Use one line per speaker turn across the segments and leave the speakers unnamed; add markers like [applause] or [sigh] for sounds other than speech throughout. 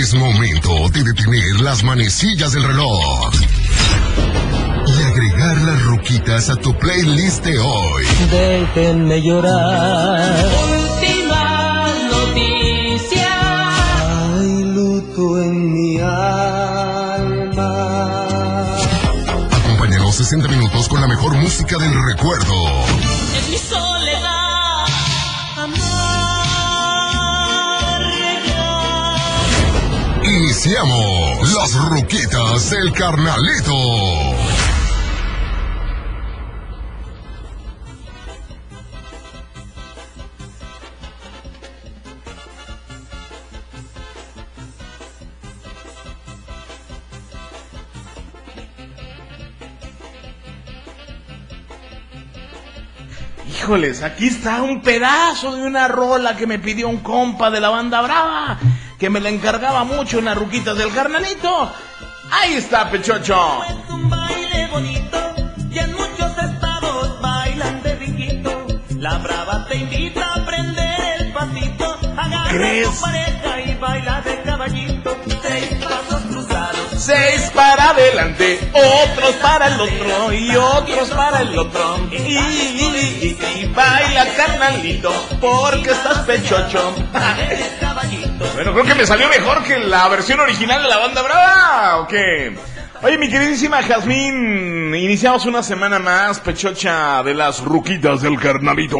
Es momento de detener las manecillas del reloj y agregar las ruquitas a tu playlist de hoy.
Déjenme llorar.
Última noticia.
Hay luto en mi alma.
Acompáñanos 60 minutos con la mejor música del recuerdo. Iniciamos las ruquitas del carnalito.
Híjoles, aquí está un pedazo de una rola que me pidió un compa de la banda brava, que me la encargaba mucho en las ruquitas del carnalito. Ahí está, Pechocho.
Es un baile bonito y en muchos estados bailan de riquito. La brava te invita a aprender el pasito. Agarra tu pareja y baila de caballito. Seis pasos cruzados.
Seis para adelante, otros para el otro y otros para el otro. Y, y- y- y baila carnalito, porque estás pechocho. [laughs] Bueno, creo que me salió mejor que la versión original de la banda brava, ¿o? Oye, mi queridísima Jazmín, iniciamos una semana más, pechocha de las ruquitas del carnalito.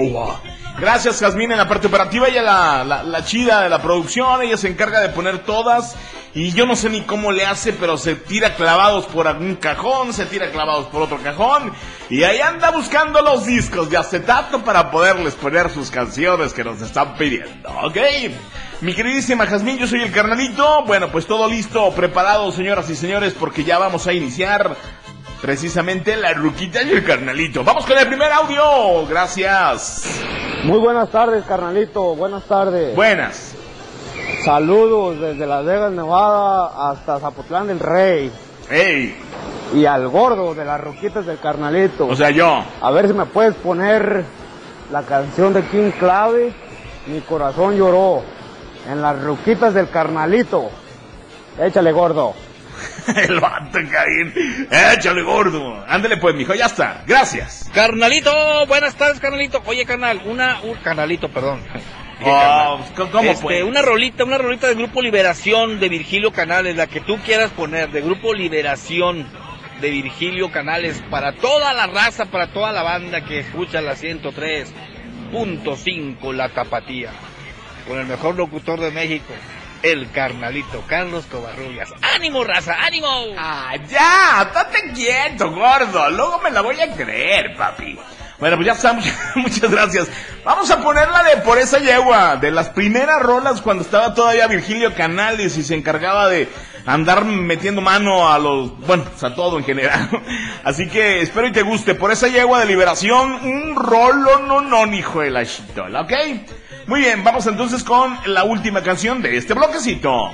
Gracias, Jazmín, en la parte operativa, ella la, la, la chida de la producción, ella se encarga de poner todas, y yo no sé ni cómo le hace, pero se tira clavados por algún cajón, se tira clavados por otro cajón, y ahí anda buscando los discos de acetato para poderles poner sus canciones que nos están pidiendo, ¿ok? Mi queridísima Jazmín, yo soy el carnalito. Bueno, pues todo listo, preparado, señoras y señores, porque ya vamos a iniciar precisamente la ruquita y el carnalito. Vamos con el primer audio. Gracias.
Muy buenas tardes, carnalito. Buenas tardes.
Buenas.
Saludos desde Las Vegas, Nevada, hasta Zapotlán del Rey.
Hey,
Y al gordo de las roquitas del carnalito.
o sea, yo.
A ver si me puedes poner la canción de King Clave, Mi corazón lloró, en las roquitas del carnalito. Échale, gordo. [laughs]
El vato, Caín. Échale gordo. Ándale pues, mijo, ya está. Gracias.
Carnalito, buenas tardes, carnalito. Oye, carnal, una, un carnalito, perdón. [laughs]
Oh,
carnal.
¿Cómo
Este,
pues?
Una rolita, una rolita de Grupo Liberación de Virgilio Canales, la que tú quieras poner, de Grupo Liberación de Virgilio Canales, para toda la raza, para toda la banda que escucha la 103.5 La Tapatía, con el mejor locutor de México, el carnalito, Carlos Covarrubias. ¡Ánimo, raza, ánimo!
Ah, ya, estate quieto, gordo. Luego me la voy a creer, papi. Bueno, pues ya está, [laughs] muchas, gracias. Vamos a ponerla de Por esa yegua, de las primeras rolas cuando estaba todavía Virgilio Canales y se encargaba de andar metiendo mano a los, bueno, pues a todo en general. [laughs] Así que espero y te guste. Por esa yegua de liberación, un rolo no no, hijo de la chitola, ¿ok? Muy bien, vamos entonces con la última canción de este bloquecito.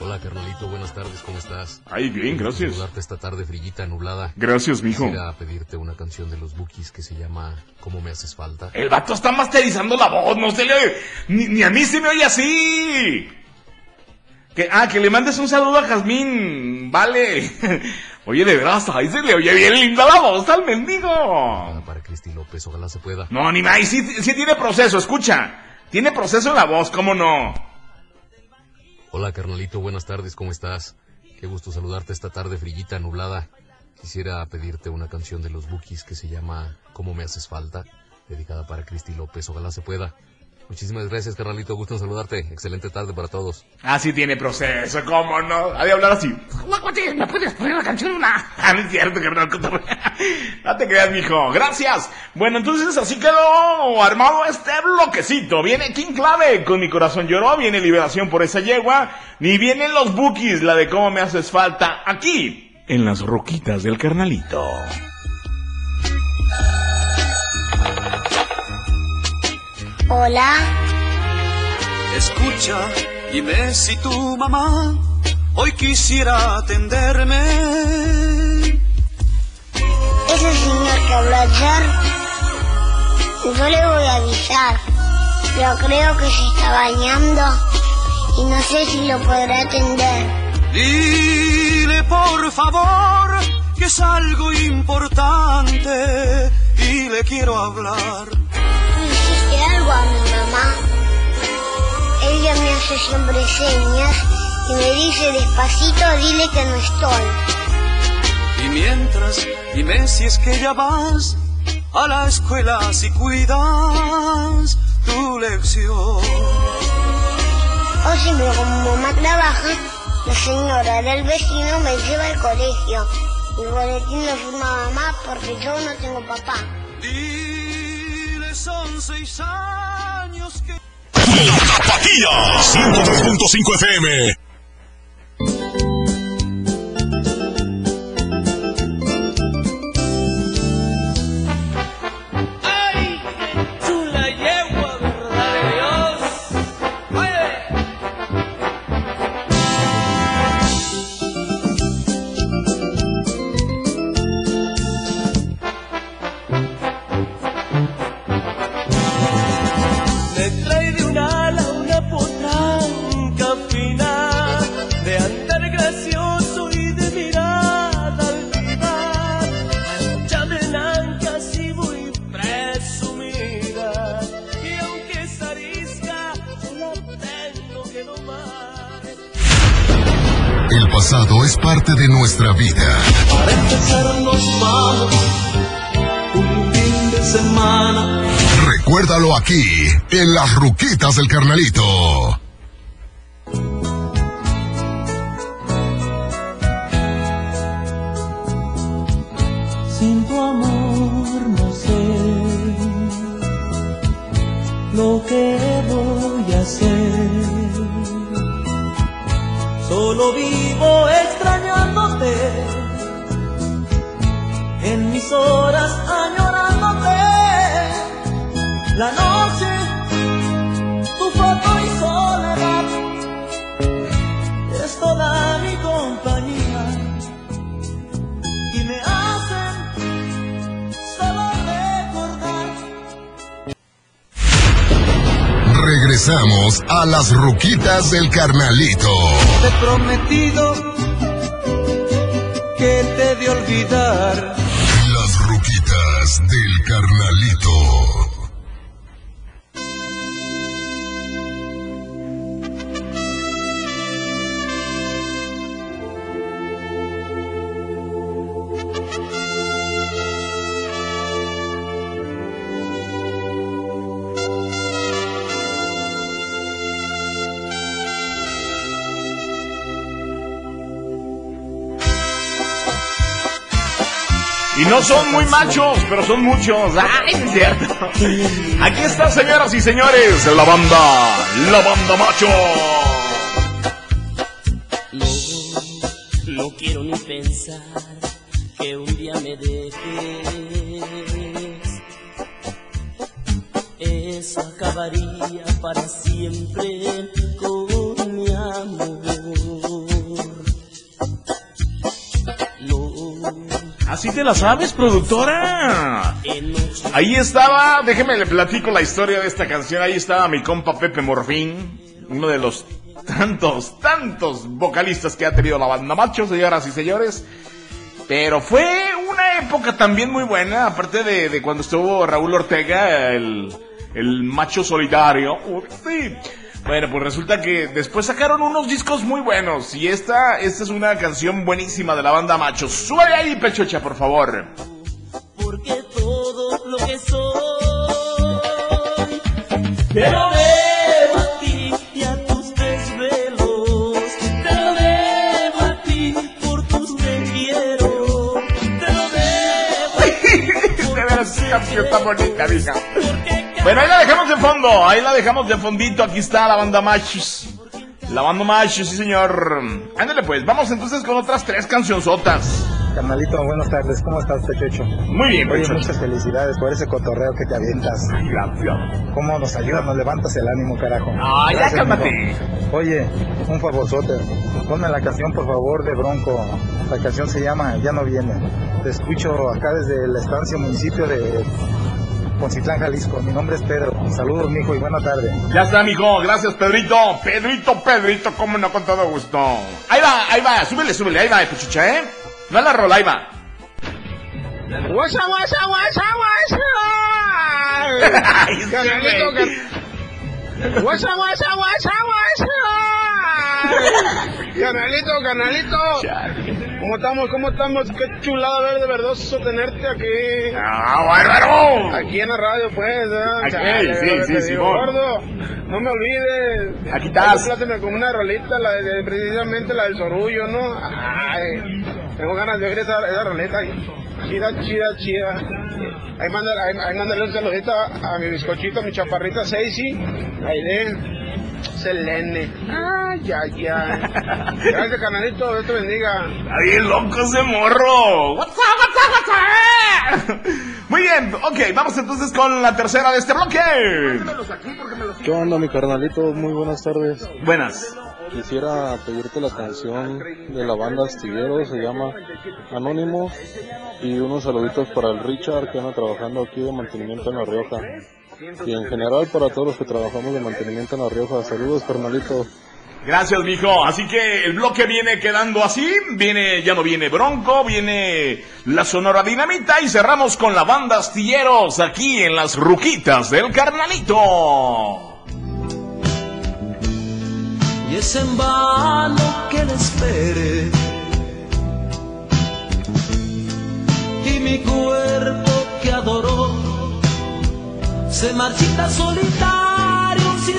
Hola carnalito, buenas tardes, ¿cómo estás?
Ay, bien, gracias.
Saludarte esta tarde frillita, nublada.
Gracias, mijo.
Quisiera pedirte una canción de los Bookies que se llama ¿Cómo me haces falta?
El vato está masterizando la voz, no se le oye. Ni, ni a mí se me oye así. Que, ah, que le mandes un saludo a Jazmín. Vale. [laughs] Oye, de veras, ahí se le oye bien linda la voz al mendigo.
Cristi López, ojalá se pueda.
No, ni más, sí, sí tiene proceso, escucha. Tiene proceso en la voz, ¿cómo no?
Hola carnalito, buenas tardes, ¿cómo estás? Qué gusto saludarte esta tarde frillita, nublada. Quisiera pedirte una canción de los Bookies que se llama ¿Cómo me haces falta? Dedicada para Cristi López, ojalá se pueda. Muchísimas gracias, carnalito, gusto en saludarte. Excelente tarde para todos.
Ah, sí tiene proceso, ¿cómo no? Ha de hablar así. ¿Me puedes poner la canción una? Ah, no es cierto, carnal. No te creas, mijo. Gracias. Bueno, entonces así quedó armado este bloquecito. Viene King Clave con Mi Corazón Lloró. Viene Liberación por esa yegua. Ni vienen los bookies, la de cómo me haces falta. Aquí, en las roquitas del carnalito.
Hola,
Escucha, dime si tu mamá hoy quisiera atenderme.
ese señor que habló ayer, yo le voy a avisar, pero creo que se está bañando y no sé si lo podrá atender.
Dile por favor que es algo importante y le quiero hablar.
¿Tú hiciste algo a mi mamá? Ella me hace siempre señas y me dice despacito, dile que no estoy.
Y mientras, dime si es que ya vas a la escuela si cuidas tu lección.
O siempre como mamá trabaja, la señora del vecino me lleva al colegio. Mi boletín lo firma mamá porque yo no tengo papá.
Seis años que...
La Tapatía 103.5 FM. El pasado es parte de nuestra vida.
Para empezar nos vamos, un fin de semana.
Recuérdalo aquí, en las Ruquitas del Carnalito.
A
las Ruquitas del Carnalito.
Te he prometido que te de olvidar.
Y no son muy machos, pero son muchos. ¡Ay, es cierto! Aquí está, señoras y señores, la banda, la banda macho. La sabes, productora. Ahí estaba, déjeme le platico la historia de esta canción. Ahí estaba mi compa Pepe Morfín, uno de los tantos, tantos vocalistas que ha tenido la banda macho, señoras y señores. Pero fue una época también muy buena, aparte de, de cuando estuvo Raúl Ortega, el, el macho solidario. Uh, sí. Bueno, pues resulta que después sacaron unos discos muy buenos. Y esta, esta es una canción buenísima de la banda macho. Sube ahí, pechocha, por favor.
porque todo lo que soy te lo debo a ti y a tus desvelos te lo debo a ti por tus te quiero te lo debo [laughs]
De veras, esa canción está bonita, mija. Bueno, ahí la dejamos de fondo, ahí la dejamos de fondito. Aquí está la banda Machos. La banda Machos, sí señor. Ándale pues, vamos entonces con otras tres cancionzotas.
Carnalito, buenas tardes. ¿Cómo estás, Pechocho?
Muy bien,
Oye,
Pechocho.
muchas felicidades por ese cotorreo que te avientas.
Gracias.
¿Cómo nos ayudas? Nos levantas el ánimo, carajo.
Ah, ya cálmate.
amigo. Oye, un favorzote. Ponme la canción, por favor, de Bronco. La canción se llama Ya no viene. Te escucho acá desde la estancia municipio de Poncitlán, Jalisco. Mi nombre es Pedro. Saludos, mijo, y buena tarde.
Ya está, mijo. Gracias, Pedrito. Pedrito, Pedrito, cómo no, con todo gusto. Ahí va, ahí va. Súbele, súbele. Ahí va, Pechucha, ¿eh? No la rola, ahí va.
Guasa, guasa, guasa, guasa. [laughs] Guasa, guasa, guasa, guasa. Canalito, canalito. ¿Cómo estamos? ¿Cómo estamos? Qué chulada verde verdoso tenerte aquí.
¡Ah, bárbaro!
Aquí en la radio, pues. ¿verdad?
Aquí,
Chale,
sí, sí, Simón.
Gordo, no me olvides.
Aquí estás.
Plátame con una rolita, la de, precisamente la del sorullo, ¿no? Ay, tengo ganas de oír esa, esa rolita. Chida, chida, chida. Ahí mándale, ahí, ahí mándale un saludito a, a mi bizcochito, a mi chaparrita Seisi. Aide. Selene. Ay, ay, ay. [laughs] Gracias, canalito. Dios te bendiga.
Está bien loco ese morro. What's up, what's up, what's up? Muy bien, ok, vamos entonces con la tercera de este bloque.
¿Qué onda, mi carnalito? Muy buenas tardes.
Buenas.
Quisiera pedirte la canción de la banda Astillero, se llama Anónimo, y unos saluditos para el Richard que anda trabajando aquí de mantenimiento en La Rioja. Y en general para todos los que trabajamos de mantenimiento en La Rioja. Saludos, carnalito.
Gracias, mijo. Así que el bloque viene quedando así. Viene, ya no viene Bronco, viene la Sonora Dinamita y cerramos con la banda Astilleros aquí en las Ruquitas del Carnalito.
y es en vano que le espere. Se marchita solitario sin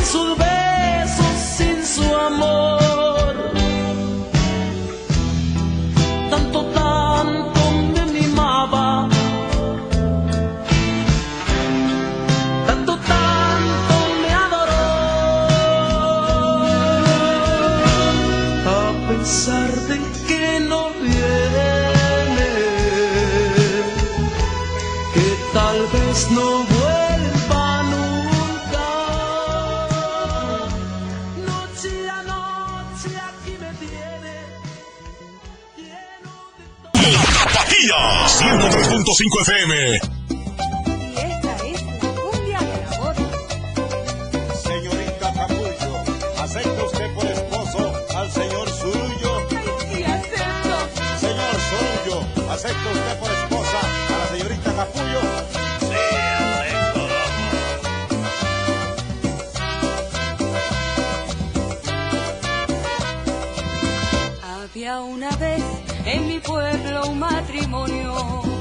Tapatía 103.5 FM.
Esta es la cumbia de la.
Señorita Capullo, ¿acepta usted por esposo al señor Surullo?
Sí, acepto.
Señor Surullo, ¿acepta usted por esposa a la señorita Capullo?
Una vez en mi pueblo un matrimonio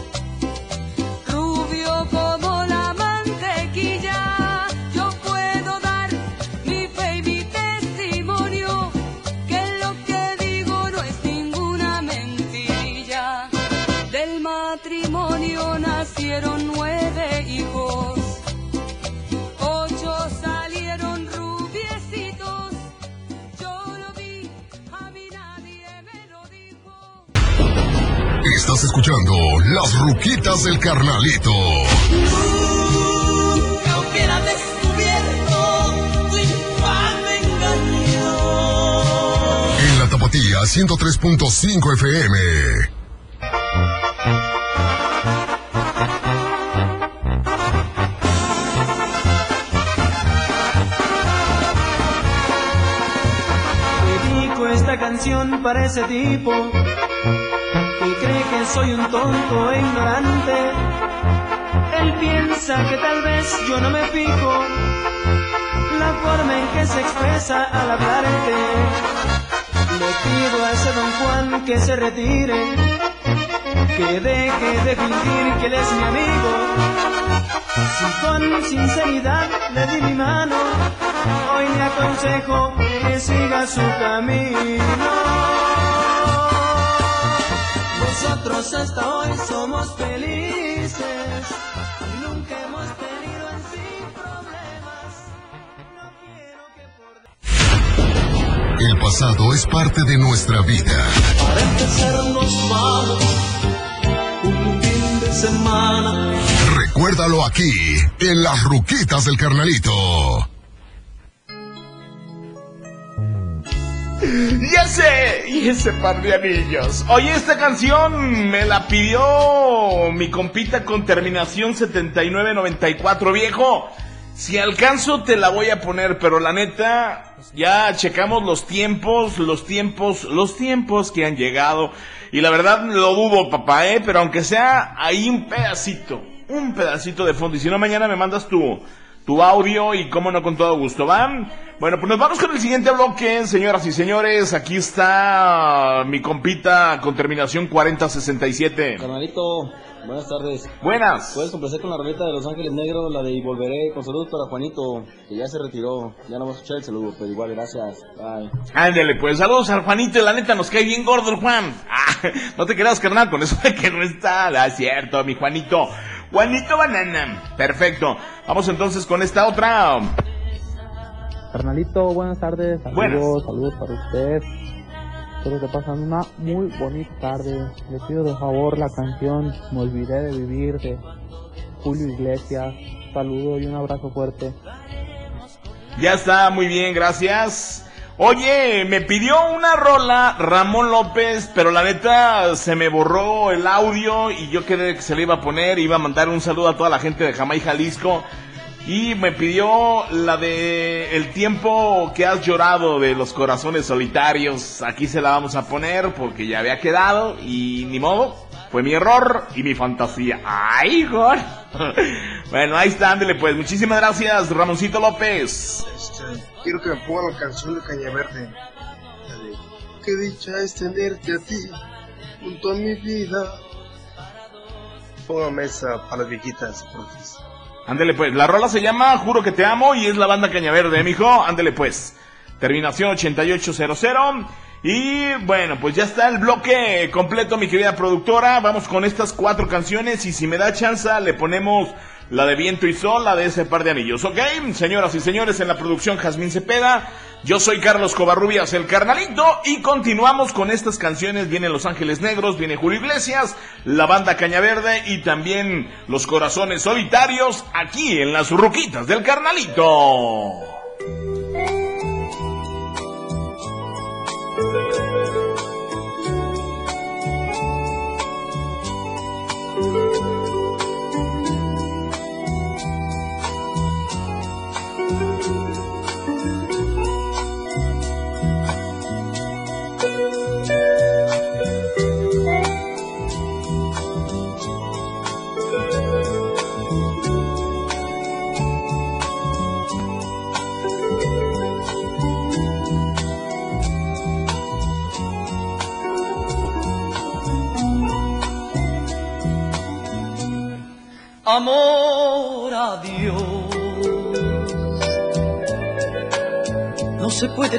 escuchando Las Ruquitas del Carnalito.
Nunca hubiera descubierto tu infame engaño.
En la Tapatía 103.5 FM.
Dedico esta canción para ese tipo soy un tonto e ignorante. Él piensa que tal vez yo no me fijo la forma en que se expresa al hablarte. Le pido a ese don Juan que se retire, que deje de fingir que él es mi amigo. Si con sinceridad le di mi mano, hoy le aconsejo que siga su camino. Nosotros hasta hoy somos felices nunca hemos tenido en sí problemas.
El pasado es parte de nuestra vida.
Para empezar nos vamos un fin de semana.
Recuérdalo aquí, en Las Ruquitas del Carnalito.
Y ese par de anillos. Oye, esta canción me la pidió mi compita con terminación 7994, viejo. Si alcanzo te la voy a poner, pero la neta, ya checamos los tiempos, los tiempos, los tiempos que han llegado. Y la verdad lo dudo, papá, eh, pero aunque sea ahí un pedacito, un pedacito de fondo. Y si no, mañana me mandas tu, tu audio y cómo no con todo gusto, ¿van? Bueno, pues nos vamos con el siguiente bloque, señoras y señores. Aquí está mi compita con terminación 4067.
Carnalito, buenas tardes.
Buenas.
Puedes complacer con la roleta de Los Ángeles Negros, la de Y Volveré, con saludos para Juanito, que ya se retiró. Ya no va a escuchar el saludo, pero igual, gracias. Bye.
Ándale, pues saludos al Juanito, la neta nos cae bien gordo el Juan. Ah, [laughs] no te creas, carnal, con eso de que no está, ah, es cierto, mi Juanito. Juanito Banana. Perfecto. Vamos entonces con esta otra.
Carnalito, buenas tardes. Saludos,
Buenas.
saludos para usted. Espero que pasen una muy bonita tarde. Le pido de favor la canción Me olvidé de vivir de Julio Iglesias. Saludo y un abrazo fuerte.
Ya está, muy bien, gracias. Oye, me pidió una rola Ramón López, pero la neta se me borró el audio y yo quedé que se le iba a poner, iba a mandar un saludo a toda la gente de Jamaica, Jalisco. Y me pidió la de El tiempo que has llorado de los corazones solitarios. Aquí se la vamos a poner porque ya había quedado y ni modo. Fue mi error y mi fantasía. ¡Ay, Igor! [laughs] bueno, ahí está, ándele pues. Muchísimas gracias, Ramoncito López.
Este, quiero que me pongan la canción de Caña Verde. Qué dicha es tenerte a ti junto a mi vida. Póngame esa para las viejitas, porfis.
Ándele pues, la rola se llama Juro que te amo y es la banda Cañaverde, mijo. Ándele pues. Terminación 8800. Y bueno, pues ya está el bloque completo, mi querida productora. Vamos con estas cuatro canciones y si me da chance le ponemos la de Viento y Sol, la de ese par de anillos, ¿ok? Señoras y señores, en la producción Jazmín Cepeda. Yo soy Carlos Covarrubias, el carnalito, y continuamos con estas canciones. Vienen Los Ángeles Negros, viene Julio Iglesias, la banda Cañaverde y también Los Corazones Solitarios aquí en las ruquitas del carnalito.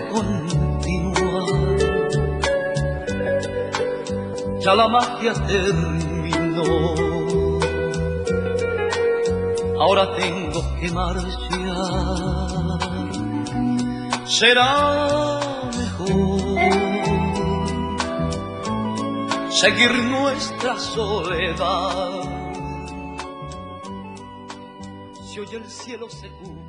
Continuar. Ya la magia terminó. Ahora tengo que marchar. Será mejor seguir nuestra soledad. Si hoy el cielo se cubrió.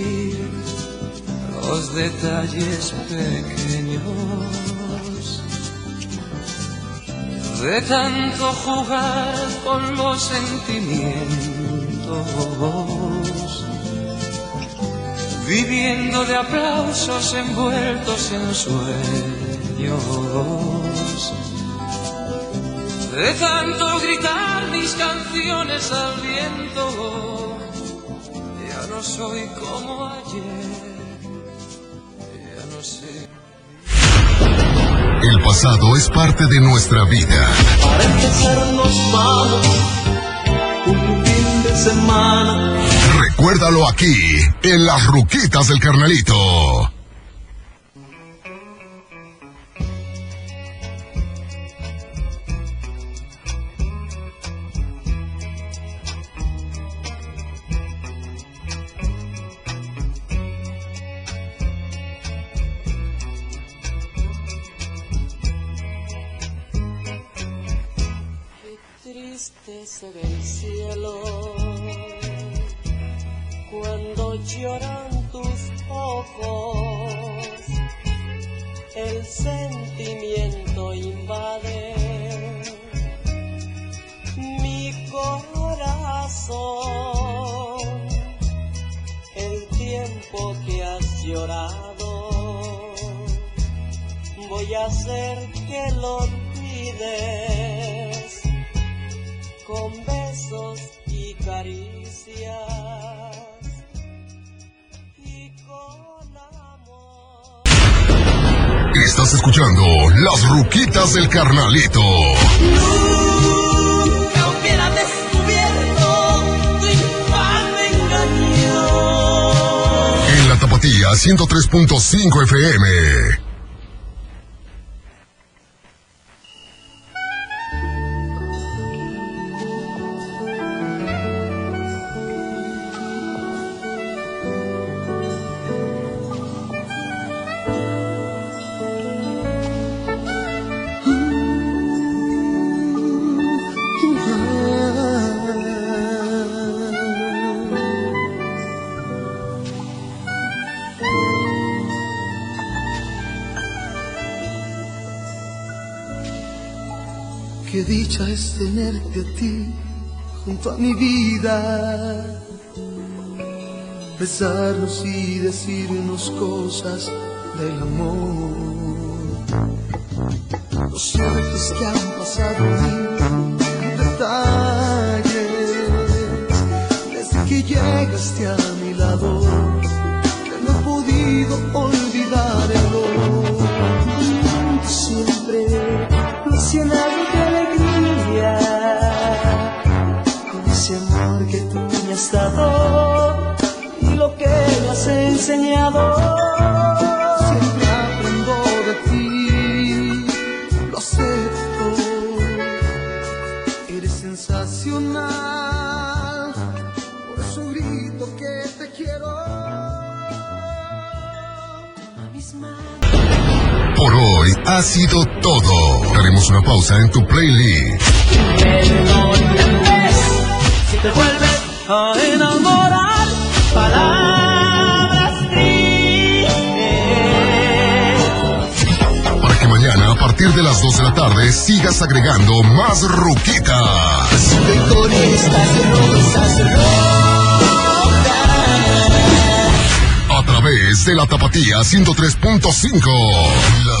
los detalles pequeños. De tanto jugar con los sentimientos, viviendo de aplausos envueltos en sueños. De tanto gritar mis canciones al viento, ya no soy como ayer, sé.
El pasado es parte de nuestra vida.
Para empezar nos vamos un fin de semana.
Recuérdalo aquí, en las ruquitas del carnalito.
Lloran tus ojos, el sentimiento invade mi corazón. El tiempo que has llorado, voy a hacer que lo olvides con besos y caricias.
Estás escuchando Las Ruquitas del Carnalito.
Nunca hubiera descubierto tu infame engaño.
En la Tapatía 103.5 FM.
A ti junto a mi vida. Besarnos y decirnos cosas del amor. Lo cierto que han pasado mil detalles desde que llegaste a mi lado. Que no he podido olvidar el olor. Siempre nos llenado has enseñado. Siempre aprendo de ti, lo acepto. Eres sensacional, por eso grito que te quiero.
Por hoy ha sido todo. Haremos una pausa en tu playlist.
Si te vuelves a enamorar, palabras
partir de las 2 de la tarde sigas agregando más ruquitas. A través de la Tapatía 103.5. Las ruquitas.